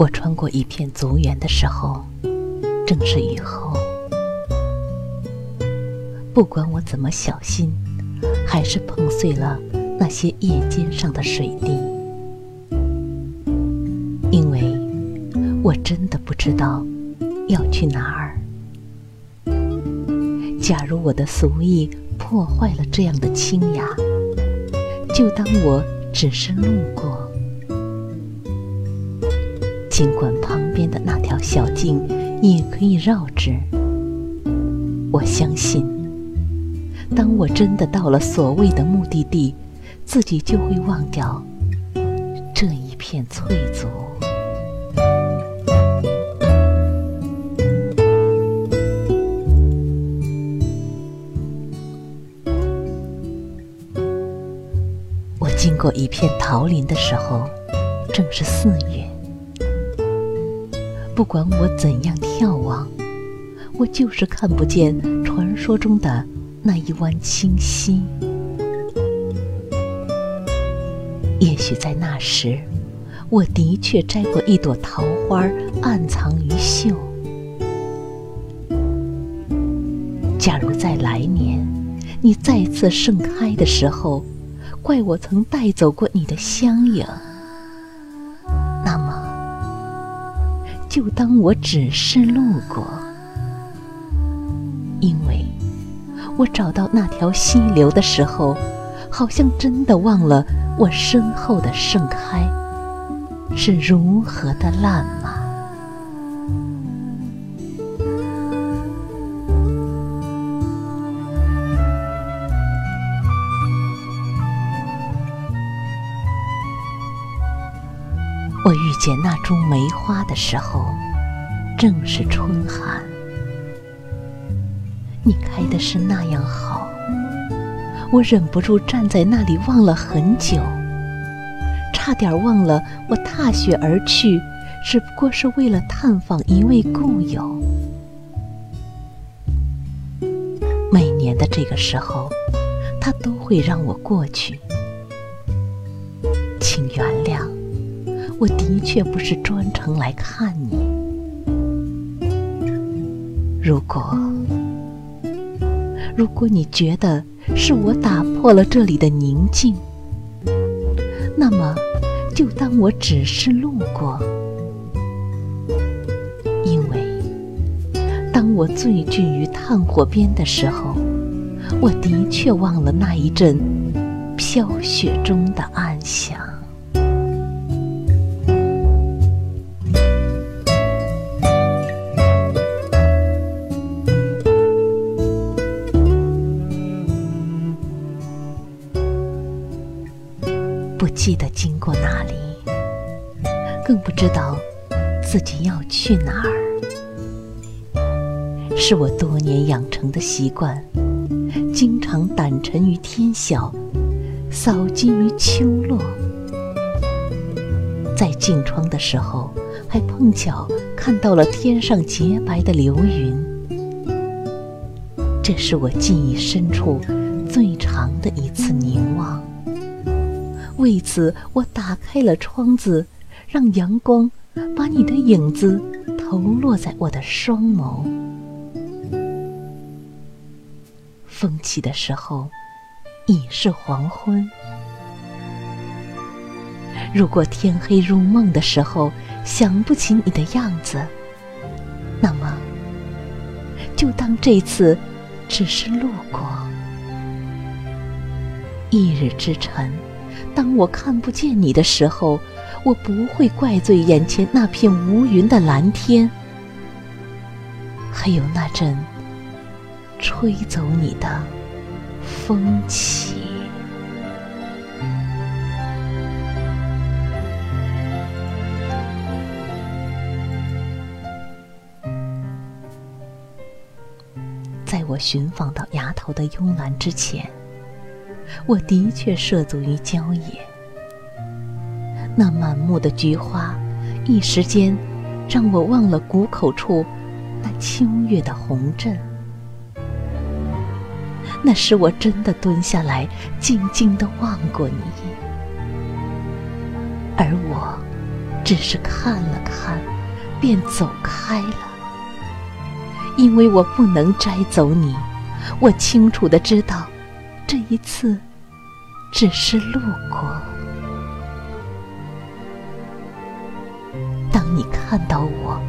我穿过一片足园的时候，正是雨后。不管我怎么小心，还是碰碎了那些叶尖上的水滴，因为我真的不知道要去哪儿。假如我的俗意破坏了这样的清雅，就当我只是路过。尽管旁边的那条小径也可以绕之，我相信，当我真的到了所谓的目的地，自己就会忘掉这一片翠竹。我经过一片桃林的时候，正是四月。不管我怎样眺望，我就是看不见传说中的那一湾清溪。也许在那时，我的确摘过一朵桃花，暗藏于袖。假如在来年，你再次盛开的时候，怪我曾带走过你的香影。就当我只是路过，因为我找到那条溪流的时候，好像真的忘了我身后的盛开是如何的烂漫。我遇见那株梅花的时候，正是春寒。你开的是那样好，我忍不住站在那里望了很久，差点忘了我踏雪而去，只不过是为了探访一位故友。每年的这个时候，他都会让我过去，请原谅。我的确不是专程来看你。如果，如果你觉得是我打破了这里的宁静，那么就当我只是路过。因为当我醉聚于炭火边的时候，我的确忘了那一阵飘雪中的安详。记得经过哪里，更不知道自己要去哪儿。是我多年养成的习惯，经常胆沉于天晓，扫尽于秋落。在镜窗的时候，还碰巧看到了天上洁白的流云。这是我记忆深处最长的一次凝望。为此，我打开了窗子，让阳光把你的影子投落在我的双眸。风起的时候，已是黄昏。如果天黑入梦的时候想不起你的样子，那么就当这次只是路过。一日之晨。当我看不见你的时候，我不会怪罪眼前那片无云的蓝天，还有那阵吹走你的风起。在我寻访到崖头的幽兰之前。我的确涉足于郊野，那满目的菊花，一时间让我忘了谷口处那秋月的红阵。那时我真的蹲下来，静静的望过你，而我只是看了看，便走开了。因为我不能摘走你，我清楚的知道，这一次只是路过。当你看到我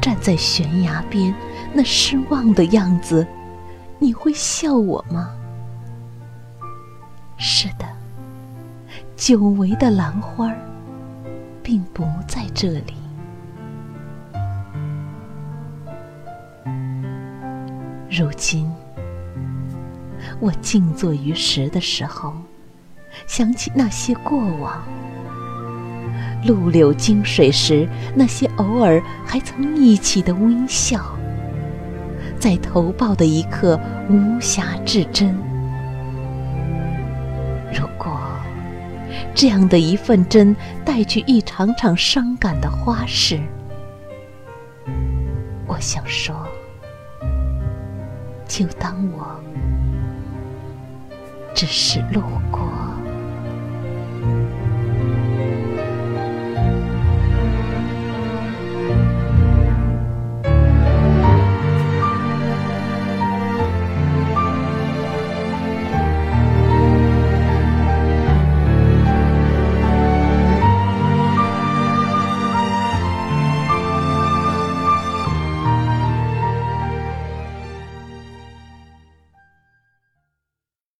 站在悬崖边那失望的样子，你会笑我吗？是的，久违的兰花并不在这里。如今，我静坐于石的时候，想起那些过往。路柳经水时，那些偶尔还曾一起的微笑，在投报的一刻无暇至真。如果这样的一份真带去一场场伤感的花事，我想说。就当我只是路过。